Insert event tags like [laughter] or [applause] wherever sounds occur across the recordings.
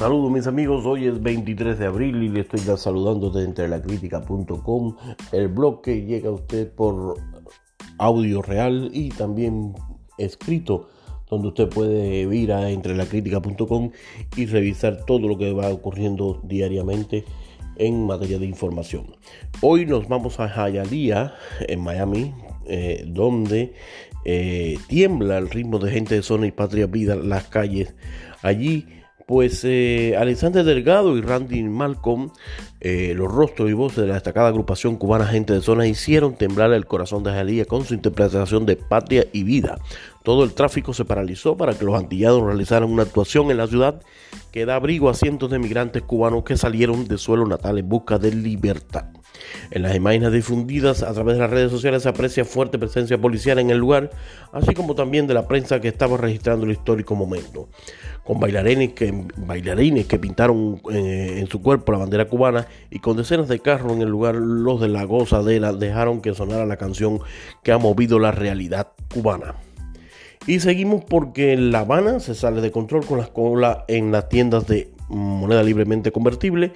Saludos mis amigos, hoy es 23 de abril y le estoy saludando desde lacrítica.com, el blog que llega a usted por audio real y también escrito, donde usted puede ir a entrelacrítica.com y revisar todo lo que va ocurriendo diariamente en materia de información. Hoy nos vamos a Hialeah, en Miami, eh, donde eh, tiembla el ritmo de gente de zona y patria vida las calles. Allí pues eh, Alexander Delgado y Randy Malcolm, eh, los rostros y voces de la destacada agrupación cubana Gente de Zona, hicieron temblar el corazón de Jalía con su interpretación de Patria y Vida. Todo el tráfico se paralizó para que los antillanos realizaran una actuación en la ciudad que da abrigo a cientos de migrantes cubanos que salieron de suelo natal en busca de libertad. En las imágenes difundidas a través de las redes sociales se aprecia fuerte presencia policial en el lugar, así como también de la prensa que estaba registrando el histórico momento. Con bailarines que, bailarines que pintaron eh, en su cuerpo la bandera cubana y con decenas de carros en el lugar, los de la gozadera dejaron que sonara la canción que ha movido la realidad cubana. Y seguimos porque en La Habana se sale de control con las colas en las tiendas de moneda libremente convertible.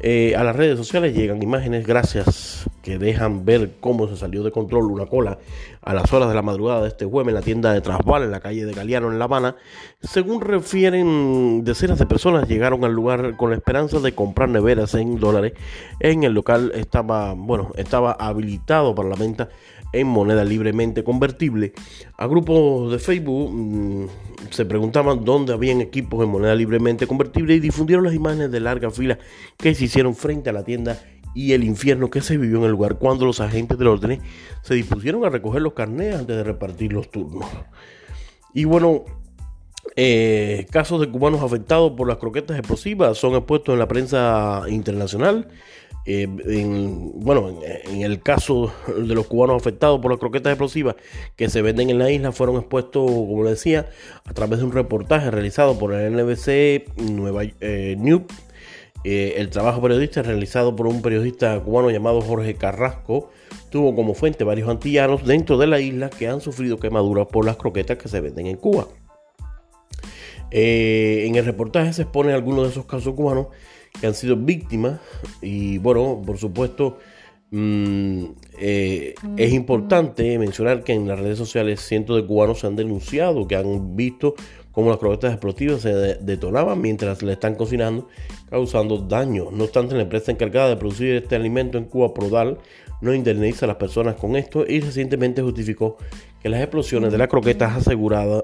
Eh, a las redes sociales llegan imágenes gracias que dejan ver cómo se salió de control una cola a las horas de la madrugada de este jueves en la tienda de Trasval en la calle de Galeano en La Habana. Según refieren, decenas de personas llegaron al lugar con la esperanza de comprar neveras en dólares. En el local estaba, bueno, estaba habilitado para la venta en moneda libremente convertible. A grupos de Facebook mm, se preguntaban dónde habían equipos en moneda libremente convertible y difundieron las imágenes de larga fila que se hicieron frente a la tienda y el infierno que se vivió en el lugar cuando los agentes del orden se dispusieron a recoger los carnés antes de repartir los turnos. Y bueno, eh, casos de cubanos afectados por las croquetas explosivas son expuestos en la prensa internacional. Eh, bueno, en, el caso de los cubanos afectados por las croquetas explosivas que se venden en la isla, fueron expuestos, como le decía, a través de un reportaje realizado por el NBC Nueva eh, New. Eh, el trabajo periodista realizado por un periodista cubano llamado Jorge Carrasco tuvo como fuente varios antillanos dentro de la isla que han sufrido quemaduras por las croquetas que se venden en Cuba. En el reportaje se exponen algunos de esos casos cubanos que han sido víctimas y bueno, por supuesto, mm, eh, es importante mencionar que en las redes sociales cientos de cubanos se han denunciado que han visto cómo las croquetas explosivas se detonaban mientras le están cocinando, causando daño. No obstante, la empresa encargada de producir este alimento en Cuba, Prodal, no indemniza a las personas con esto y recientemente justificó que las explosiones de las croquetas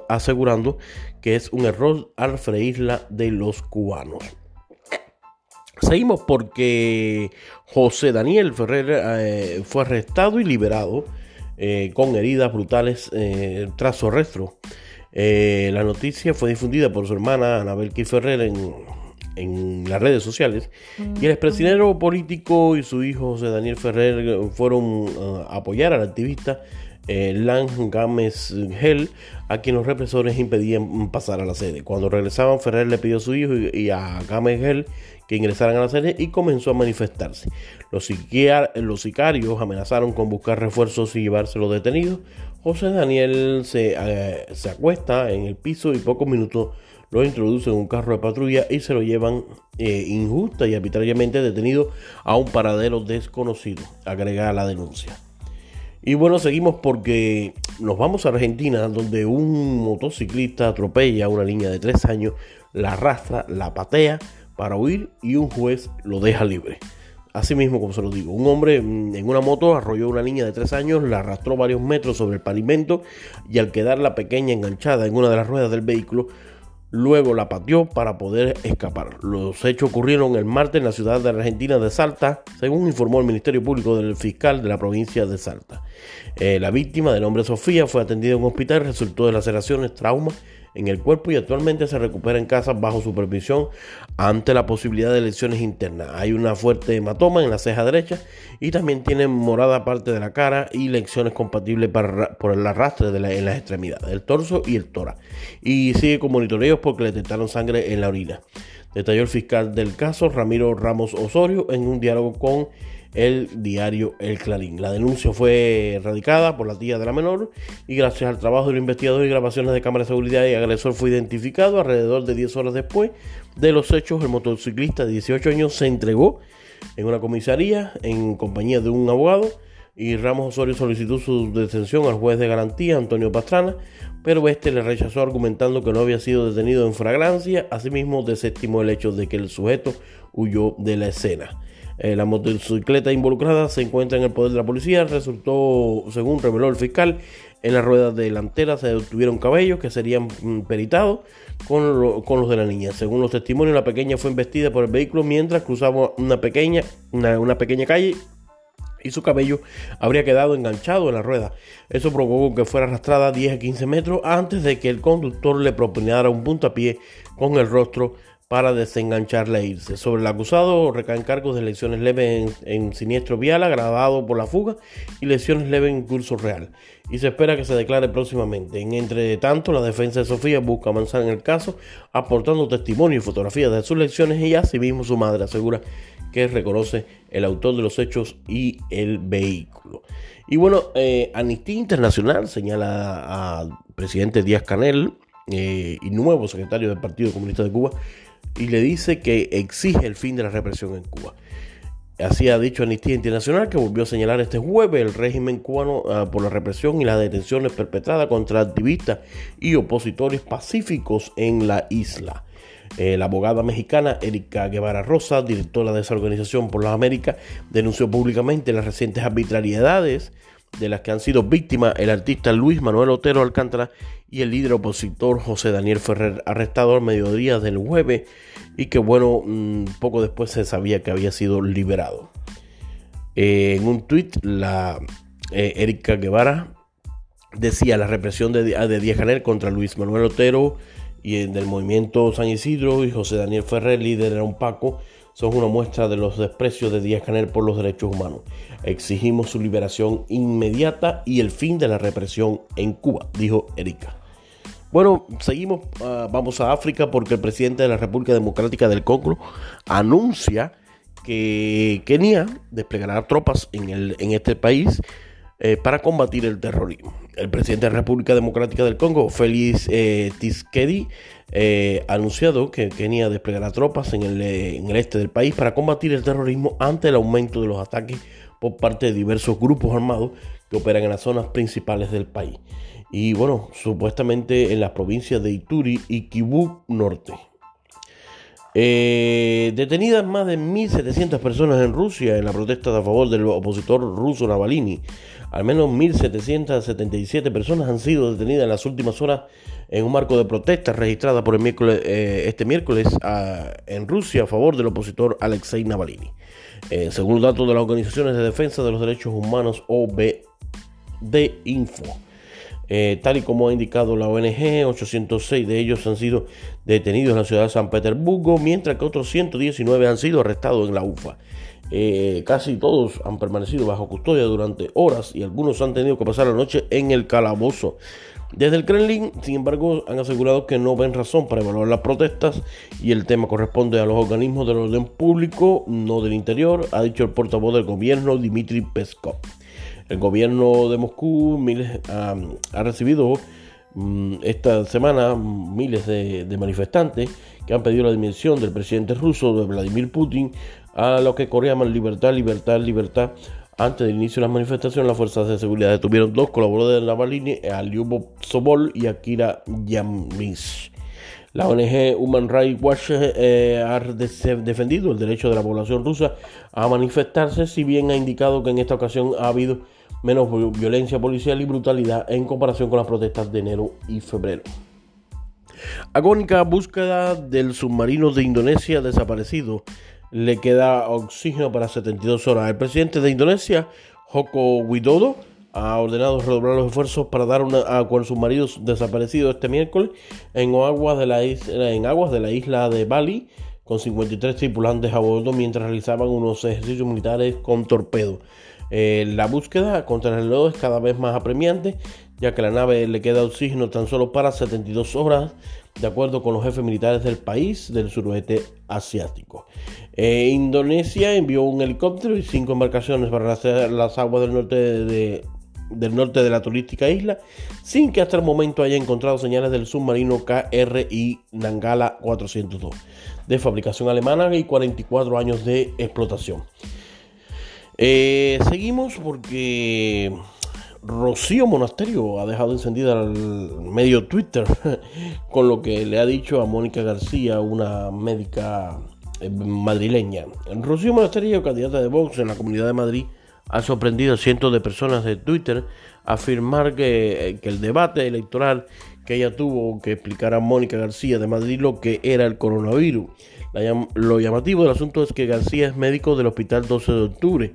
asegurando que es un error al freírla de los cubanos. Seguimos porque José Daniel Ferrer eh, fue arrestado y liberado eh, con heridas brutales eh, tras su arresto. la noticia fue difundida por su hermana Anabel Ferrer en, en las redes sociales y el expresidente político y su hijo José Daniel Ferrer fueron a apoyar al activista eh, Lan Gámez Gel, a quien los represores impedían pasar a la sede. Cuando regresaban, Ferrer le pidió a su hijo y a Gámez Gel que ingresaran a la sede y comenzó a manifestarse. Los, sicarios amenazaron con buscar refuerzos y llevárselo detenido. José Daniel se, eh, se acuesta en el piso y pocos minutos lo introducen en un carro de patrulla y se lo llevan eh, injusta y arbitrariamente detenido a un paradero desconocido, agrega la denuncia. Y bueno, seguimos porque nos vamos a Argentina, donde un motociclista atropella a una niña de 3 años, la arrastra, la patea para huir y un juez lo deja libre. Así mismo, como se lo digo, un hombre mm, en una moto arrolló a una niña de 3 años, la arrastró varios metros sobre el pavimento y al quedar la pequeña enganchada en una de las ruedas del vehículo, Luego la pateó para poder escapar. Los hechos ocurrieron el martes en la ciudad de Argentina de Salta, según informó el Ministerio Público del Fiscal de la provincia de Salta. Eh, la víctima, de nombre Sofía, fue atendida en un hospital y resultó de laceraciones, trauma en el cuerpo y actualmente se recupera en casa bajo supervisión ante la posibilidad de lesiones internas. Hay una fuerte hematoma en la ceja derecha y también tiene morada parte de la cara y lesiones compatibles por el arrastre en las extremidades, el torso y el tórax. Y sigue con monitoreos porque le detectaron sangre en la orina. Detalló el fiscal del caso, Ramiro Ramos Osorio, en un diálogo con el diario El Clarín. La denuncia fue radicada por la tía de la menor y gracias al trabajo del investigador y grabaciones de cámara de seguridad, el agresor fue identificado alrededor de 10 horas después de los hechos. El motociclista de 18 años se entregó en una comisaría en compañía de un abogado y Ramos Osorio solicitó su detención al juez de garantía, Antonio Pastrana, pero este le rechazó argumentando que no había sido detenido en fragancia. Asimismo, desestimó el hecho de que el sujeto huyó de la escena. Eh, la motocicleta involucrada se encuentra en el poder de la policía. Resultó, según reveló el fiscal, en la rueda delantera se detuvieron cabellos que serían mm, peritados con, los de la niña. Según los testimonios, la pequeña fue investida por el vehículo mientras cruzaba una pequeña, una pequeña calle y su cabello habría quedado enganchado en la rueda. Eso provocó que fuera arrastrada 10 a 15 metros antes de que el conductor le propinara un puntapié con el rostro para desengancharla e irse. Sobre el acusado recaen cargos de lesiones leves en, siniestro vial agravado por la fuga y lesiones leves en curso real. Y se espera que se declare próximamente. En entre tanto, la defensa de Sofía busca avanzar en el caso, aportando testimonio y fotografías de sus lecciones y asimismo su madre asegura que reconoce el autor de los hechos y el vehículo. Y bueno, eh, Amnistía Internacional señala al presidente Díaz Canel eh, y nuevo secretario del Partido Comunista de Cuba y le dice que exige el fin de la represión en Cuba. Así ha dicho Amnistía Internacional, que volvió a señalar este jueves el régimen cubano ah, por la represión y las detenciones perpetradas contra activistas y opositores pacíficos en la isla. Eh, la abogada mexicana Erika Guevara Rosa, directora de esa organización por las Américas, denunció públicamente las recientes arbitrariedades de las que han sido víctimas el artista Luis Manuel Otero Alcántara y el líder opositor José Daniel Ferrer, arrestado al mediodía del jueves y que bueno, mm, poco después se sabía que había sido liberado. Eh, en un tuit, la eh, Erika Guevara decía la represión de, de Díaz Canel contra Luis Manuel Otero y del movimiento San Isidro y José Daniel Ferrer, líder de un Paco, son una muestra de los desprecios de Díaz Canel por los derechos humanos. Exigimos su liberación inmediata y el fin de la represión en Cuba, dijo Erika. Bueno, seguimos, ah, vamos a África porque el presidente de la República Democrática del Congo anuncia que Kenia desplegará tropas en, el, en este país eh, para combatir el terrorismo. El presidente de la República Democrática del Congo, Félix eh, Tshisekedi, eh, ha anunciado que Kenia desplegará tropas en el, en el este del país para combatir el terrorismo ante el aumento de los ataques por parte de diversos grupos armados que operan en las zonas principales del país. Y bueno, supuestamente en las provincias de Ituri y Kivu Norte. Eh, detenidas más de 1.700 personas en Rusia en la protesta a favor del opositor ruso Navalny. Al menos 1.777 personas han sido detenidas en las últimas horas en un marco de protestas registrada por el miércoles, eh, este miércoles en Rusia a favor del opositor Alexei Navalny. Eh, según datos de las organizaciones de defensa de los derechos humanos OBD Info. Eh, tal y como ha indicado la ONG, 806 de ellos han sido detenidos en la ciudad de San Petersburgo, mientras que otros 119 han sido arrestados en la UFA. Eh, casi todos han permanecido bajo custodia durante horas y algunos han tenido que pasar la noche en el calabozo. Desde el Kremlin, sin embargo, han asegurado que no ven razón para evaluar las protestas y el tema corresponde a los organismos del orden público, no del interior, ha dicho el portavoz del gobierno Dmitry Peskov. El gobierno de Moscú ha, recibido mm, esta semana miles de, manifestantes que han pedido la dimisión del presidente ruso, de Vladimir Putin, a lo que llaman libertad, libertad, libertad. Antes del inicio de las manifestaciones, las fuerzas de seguridad detuvieron dos colaboradores de Navalny, a Lyubov Sobol y Akira Yamish. La ONG Human Rights Watch eh, ha defendido el derecho de la población rusa a manifestarse, si bien ha indicado que en esta ocasión ha habido menos violencia policial y brutalidad en comparación con las protestas de enero y febrero. Agónica búsqueda del submarino de Indonesia desaparecido. Le queda oxígeno para 72 horas. El presidente de Indonesia, Joko Widodo, ha ordenado redoblar los esfuerzos para dar una, a con submarino desaparecido este miércoles en aguas, de la isla, en aguas de la isla de Bali con 53 tripulantes a bordo mientras realizaban unos ejercicios militares con torpedos. Eh, la búsqueda contra el reloj es cada vez más apremiante, ya que la nave le queda oxígeno tan solo para 72 horas, de acuerdo con los jefes militares del país del suroeste asiático. Eh, Indonesia envió un helicóptero y cinco embarcaciones para hacer las aguas del norte de, del norte de la turística isla, sin que hasta el momento haya encontrado señales del submarino KRI Nangala 402, de fabricación alemana y 44 años de explotación. Eh, seguimos porque Rocío Monasterio ha dejado encendida el medio Twitter [laughs] con lo que le ha dicho a Mónica García, una médica eh, madrileña. Rocío Monasterio, candidata de Vox en la Comunidad de Madrid, ha sorprendido a cientos de personas de Twitter afirmar que, eh, que el debate electoral que ella tuvo que explicar a Mónica García de Madrid lo que era el coronavirus. lo llamativo del asunto es que García es médico del Hospital 12 de Octubre.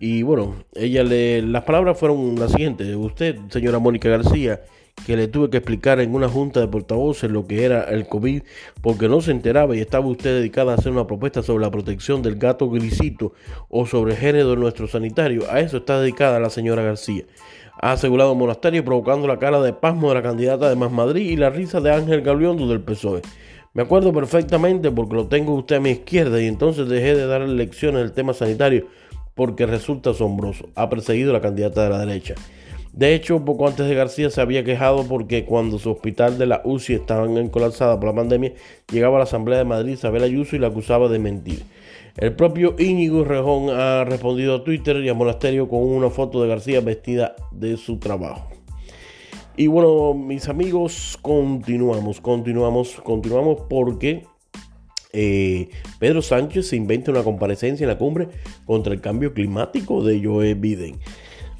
Y bueno, ella le, las palabras fueron las siguientes. Usted, señora Mónica García, que le tuve que explicar en una junta de portavoces lo que era el COVID, porque no se enteraba y estaba usted dedicada a hacer una propuesta sobre la protección del gato grisito o sobre el género de nuestro sanitario. A eso está dedicada la señora García. Ha asegurado Monasterio provocando la cara de pasmo de la candidata de Más Madrid y la risa de Ángel Gabliondo del PSOE. Me acuerdo perfectamente porque lo tengo usted a mi izquierda y entonces dejé de darle lecciones del tema sanitario porque resulta asombroso. Ha perseguido a la candidata de la derecha. De hecho, poco antes de García se había quejado porque cuando su hospital de la UCI estaban colapsada por la pandemia, llegaba a la Asamblea de Madrid Isabel Ayuso y la acusaba de mentir. El propio Íñigo Rejón ha respondido a Twitter y a Monasterio con una foto de García vestida de su trabajo. Y bueno, mis amigos, continuamos, continuamos, continuamos porque eh, Pedro Sánchez se inventa una comparecencia en la cumbre contra el cambio climático de Joe Biden.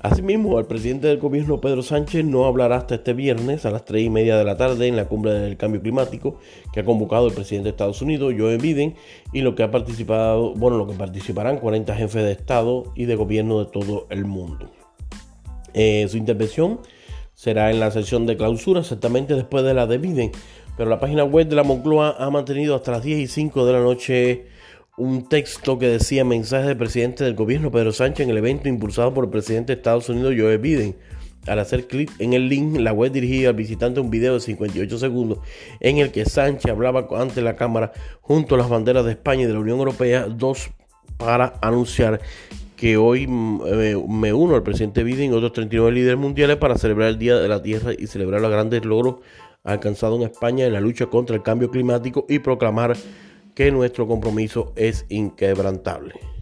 Asimismo, el presidente del gobierno Pedro Sánchez no hablará hasta este viernes a las 3 y media de la tarde en la cumbre del cambio climático que ha convocado el presidente de Estados Unidos, Joe Biden, y lo que ha participado, bueno, lo que participarán 40 jefes de Estado y de gobierno de todo el mundo. Eh, su intervención será en la sesión de clausura, exactamente después de la de Biden, pero la página web de la Moncloa ha mantenido hasta las 10 y 5 de la noche un texto que decía mensaje del presidente del gobierno Pedro Sánchez en el evento impulsado por el presidente de Estados Unidos Joe Biden. Al hacer clic en el link, la web dirigía al visitante un video de 58 segundos en el que Sánchez hablaba ante la cámara junto a las banderas de España y de la Unión Europea, dos para anunciar que hoy mm, eh, me uno al presidente Biden y otros 39 líderes mundiales para celebrar el Día de la Tierra y celebrar los grandes logros alcanzados en España en la lucha contra el cambio climático y proclamar que nuestro compromiso es inquebrantable.